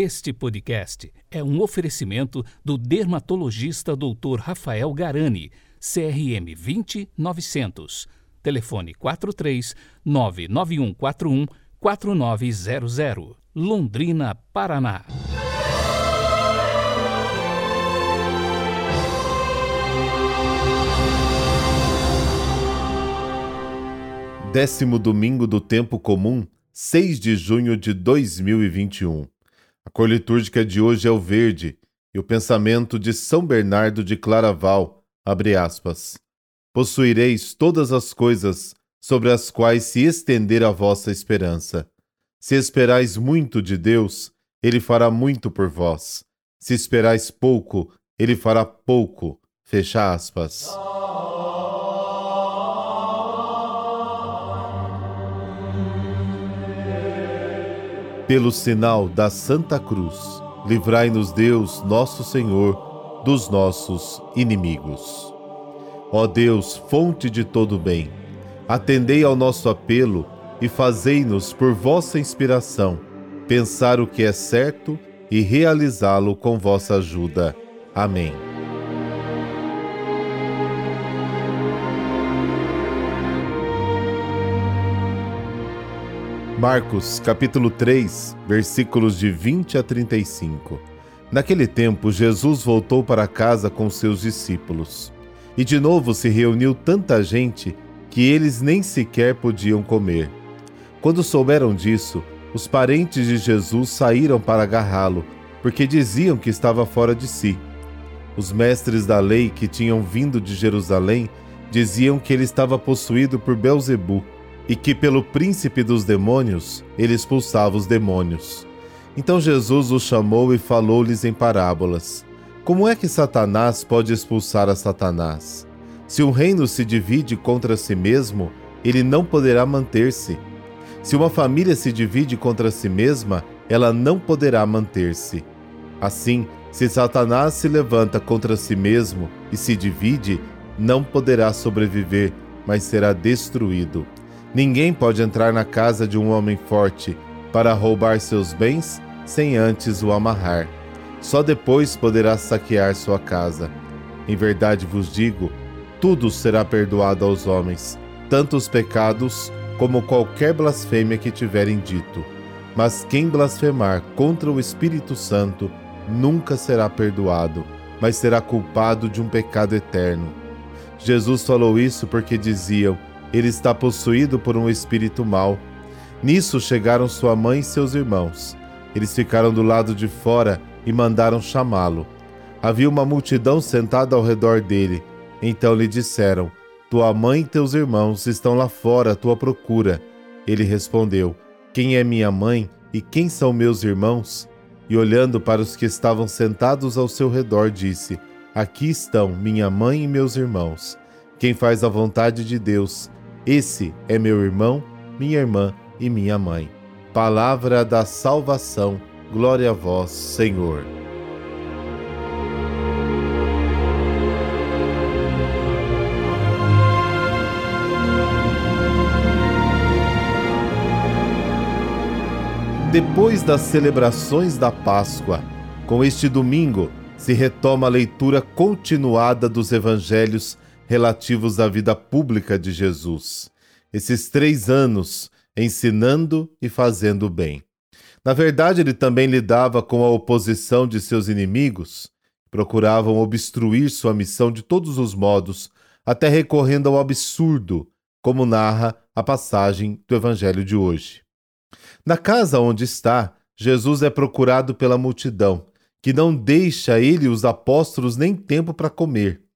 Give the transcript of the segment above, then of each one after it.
Este podcast é um oferecimento do dermatologista Dr. Rafael Garani, CRM 20900. Telefone 43 99141 4900. Londrina, Paraná. Décimo domingo do tempo comum, 6 de junho de 2021. A cor litúrgica de hoje é o verde e o pensamento de São Bernardo de Claraval, abre aspas. Possuireis todas as coisas sobre as quais se estender a vossa esperança. Se esperais muito de Deus, ele fará muito por vós. Se esperais pouco, ele fará pouco. Fecha aspas. Pelo sinal da Santa Cruz, livrai-nos Deus, nosso Senhor, dos nossos inimigos. Ó Deus, fonte de todo bem, atendei ao nosso apelo e fazei-nos, por vossa inspiração, pensar o que é certo e realizá-lo com vossa ajuda. Amém. Marcos, capítulo 3, versículos de 20 a 35. Naquele tempo, Jesus voltou para casa com seus discípulos. E de novo se reuniu tanta gente que eles nem sequer podiam comer. Quando souberam disso, os parentes de Jesus saíram para agarrá-lo, porque diziam que estava fora de si. Os mestres da lei que tinham vindo de Jerusalém diziam que ele estava possuído por Belzebu e que pelo príncipe dos demônios ele expulsava os demônios. Então Jesus os chamou e falou-lhes em parábolas: Como é que Satanás pode expulsar a Satanás? Se um reino se divide contra si mesmo, ele não poderá manter-se. Se uma família se divide contra si mesma, ela não poderá manter-se. Assim, se Satanás se levanta contra si mesmo e se divide, não poderá sobreviver, mas será destruído. Ninguém pode entrar na casa de um homem forte para roubar seus bens sem antes o amarrar. Só depois poderá saquear sua casa. Em verdade vos digo: tudo será perdoado aos homens, tanto os pecados como qualquer blasfêmia que tiverem dito. Mas quem blasfemar contra o Espírito Santo nunca será perdoado, mas será culpado de um pecado eterno. Jesus falou isso porque diziam ele está possuído por um espírito mau. Nisso chegaram sua mãe e seus irmãos. Eles ficaram do lado de fora e mandaram chamá-lo. Havia uma multidão sentada ao redor dele. Então lhe disseram: Tua mãe e teus irmãos estão lá fora à tua procura. Ele respondeu: Quem é minha mãe e quem são meus irmãos? E olhando para os que estavam sentados ao seu redor, disse: Aqui estão minha mãe e meus irmãos. Quem faz a vontade de Deus, esse é meu irmão, minha irmã e minha mãe. Palavra da salvação, glória a vós, Senhor. Depois das celebrações da Páscoa, com este domingo, se retoma a leitura continuada dos evangelhos relativos à vida pública de Jesus. Esses três anos ensinando e fazendo bem. Na verdade, ele também lidava com a oposição de seus inimigos, procuravam obstruir sua missão de todos os modos, até recorrendo ao absurdo, como narra a passagem do Evangelho de hoje. Na casa onde está, Jesus é procurado pela multidão, que não deixa ele e os apóstolos nem tempo para comer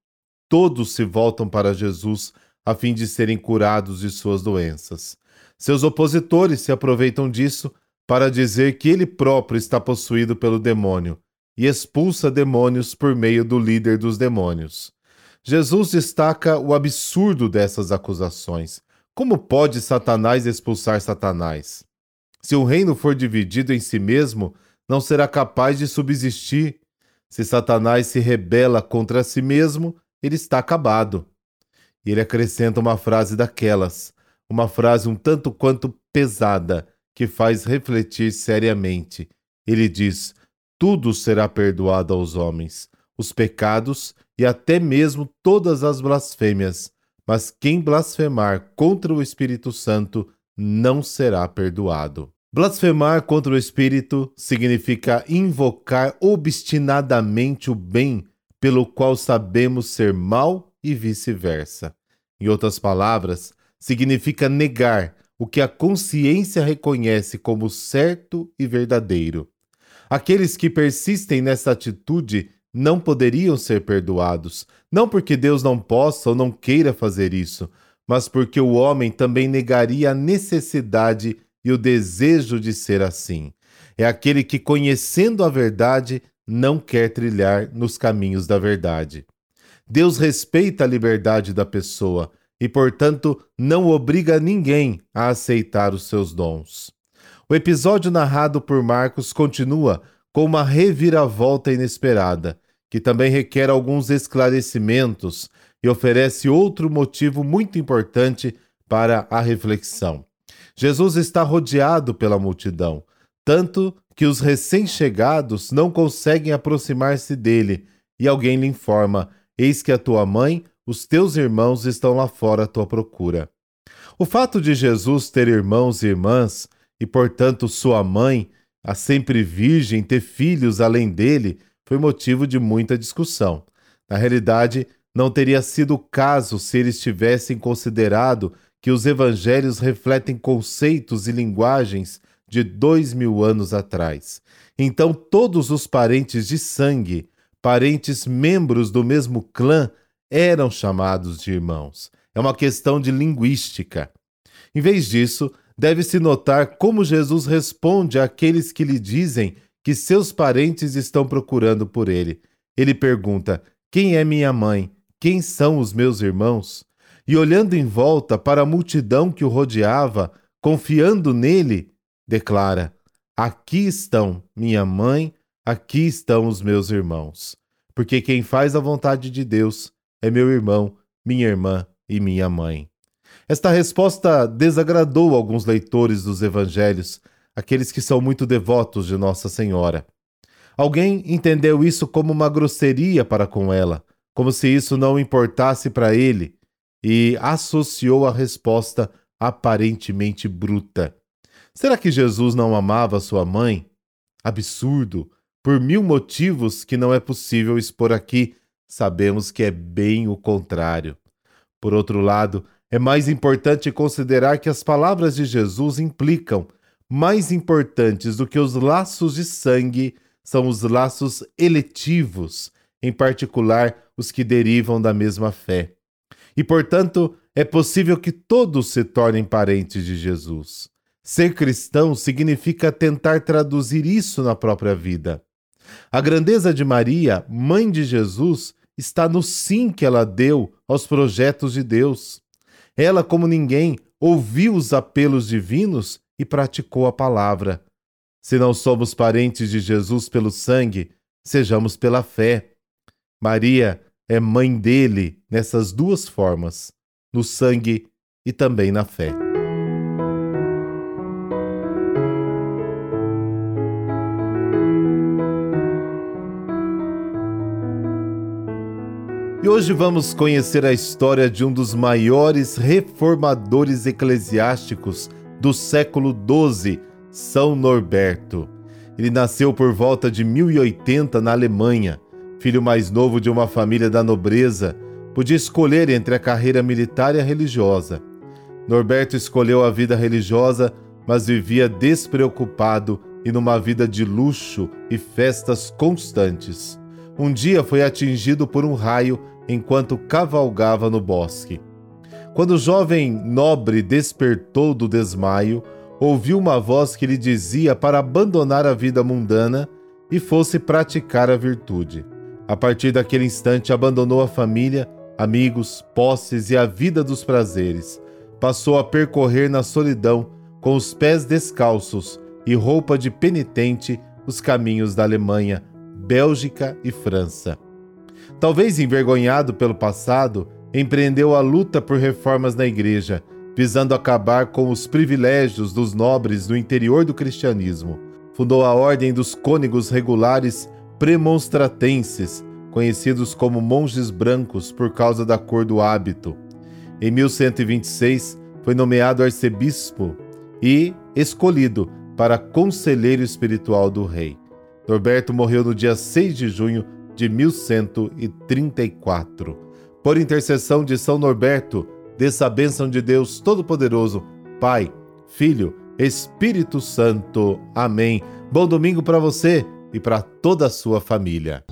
todos se voltam para Jesus a fim de serem curados de suas doenças. Seus opositores se aproveitam disso para dizer que ele próprio está possuído pelo demônio e expulsa demônios por meio do líder dos demônios. Jesus destaca o absurdo dessas acusações. Como pode Satanás expulsar Satanás? Se o reino for dividido em si mesmo, não será capaz de subsistir. Se Satanás se rebela contra si mesmo, ele está acabado. E ele acrescenta uma frase daquelas, uma frase um tanto quanto pesada, que faz refletir seriamente. Ele diz: tudo será perdoado aos homens, os pecados e até mesmo todas as blasfêmias, mas quem blasfemar contra o Espírito Santo não será perdoado. Blasfemar contra o Espírito significa invocar obstinadamente o bem pelo qual sabemos ser mal e vice-versa. Em outras palavras, significa negar o que a consciência reconhece como certo e verdadeiro. Aqueles que persistem nessa atitude não poderiam ser perdoados, não porque Deus não possa ou não queira fazer isso, mas porque o homem também negaria a necessidade e o desejo de ser assim. É aquele que, conhecendo a verdade, não quer trilhar nos caminhos da verdade. Deus respeita a liberdade da pessoa e, portanto, não obriga ninguém a aceitar os seus dons. O episódio narrado por Marcos continua com uma reviravolta inesperada, que também requer alguns esclarecimentos e oferece outro motivo muito importante para a reflexão. Jesus está rodeado pela multidão, tanto que os recém-chegados não conseguem aproximar-se dele, e alguém lhe informa: Eis que a tua mãe, os teus irmãos estão lá fora à tua procura. O fato de Jesus ter irmãos e irmãs, e portanto sua mãe, a sempre virgem, ter filhos além dele, foi motivo de muita discussão. Na realidade, não teria sido o caso se eles tivessem considerado que os evangelhos refletem conceitos e linguagens de dois mil anos atrás. Então, todos os parentes de sangue, parentes membros do mesmo clã, eram chamados de irmãos. É uma questão de linguística. Em vez disso, deve-se notar como Jesus responde àqueles que lhe dizem que seus parentes estão procurando por ele. Ele pergunta: Quem é minha mãe? Quem são os meus irmãos? E olhando em volta para a multidão que o rodeava, confiando nele, declara: Aqui estão minha mãe, aqui estão os meus irmãos. Porque quem faz a vontade de Deus é meu irmão, minha irmã e minha mãe. Esta resposta desagradou alguns leitores dos evangelhos, aqueles que são muito devotos de Nossa Senhora. Alguém entendeu isso como uma grosseria para com ela, como se isso não importasse para ele, e associou a resposta aparentemente bruta. Será que Jesus não amava sua mãe? Absurdo! Por mil motivos que não é possível expor aqui, sabemos que é bem o contrário. Por outro lado, é mais importante considerar que as palavras de Jesus implicam mais importantes do que os laços de sangue são os laços eletivos, em particular os que derivam da mesma fé. E, portanto, é possível que todos se tornem parentes de Jesus. Ser cristão significa tentar traduzir isso na própria vida. A grandeza de Maria, mãe de Jesus, está no sim que ela deu aos projetos de Deus. Ela, como ninguém, ouviu os apelos divinos e praticou a palavra. Se não somos parentes de Jesus pelo sangue, sejamos pela fé. Maria é mãe dele nessas duas formas, no sangue e também na fé. E hoje vamos conhecer a história de um dos maiores reformadores eclesiásticos do século XII, São Norberto. Ele nasceu por volta de 1080 na Alemanha filho mais novo de uma família da nobreza, podia escolher entre a carreira militar e a religiosa. Norberto escolheu a vida religiosa, mas vivia despreocupado e numa vida de luxo e festas constantes. Um dia foi atingido por um raio enquanto cavalgava no bosque. Quando o jovem nobre despertou do desmaio, ouviu uma voz que lhe dizia para abandonar a vida mundana e fosse praticar a virtude. A partir daquele instante, abandonou a família, amigos, posses e a vida dos prazeres. Passou a percorrer na solidão, com os pés descalços e roupa de penitente, os caminhos da Alemanha, Bélgica e França. Talvez envergonhado pelo passado, empreendeu a luta por reformas na igreja, visando acabar com os privilégios dos nobres do interior do cristianismo. Fundou a Ordem dos Cônegos Regulares Premonstratenses, conhecidos como monges brancos por causa da cor do hábito. Em 1126, foi nomeado arcebispo e escolhido para conselheiro espiritual do rei. Norberto morreu no dia 6 de junho de 1134. Por intercessão de São Norberto, dessa bênção de Deus Todo-Poderoso, Pai, Filho, Espírito Santo. Amém. Bom domingo para você e para toda a sua família.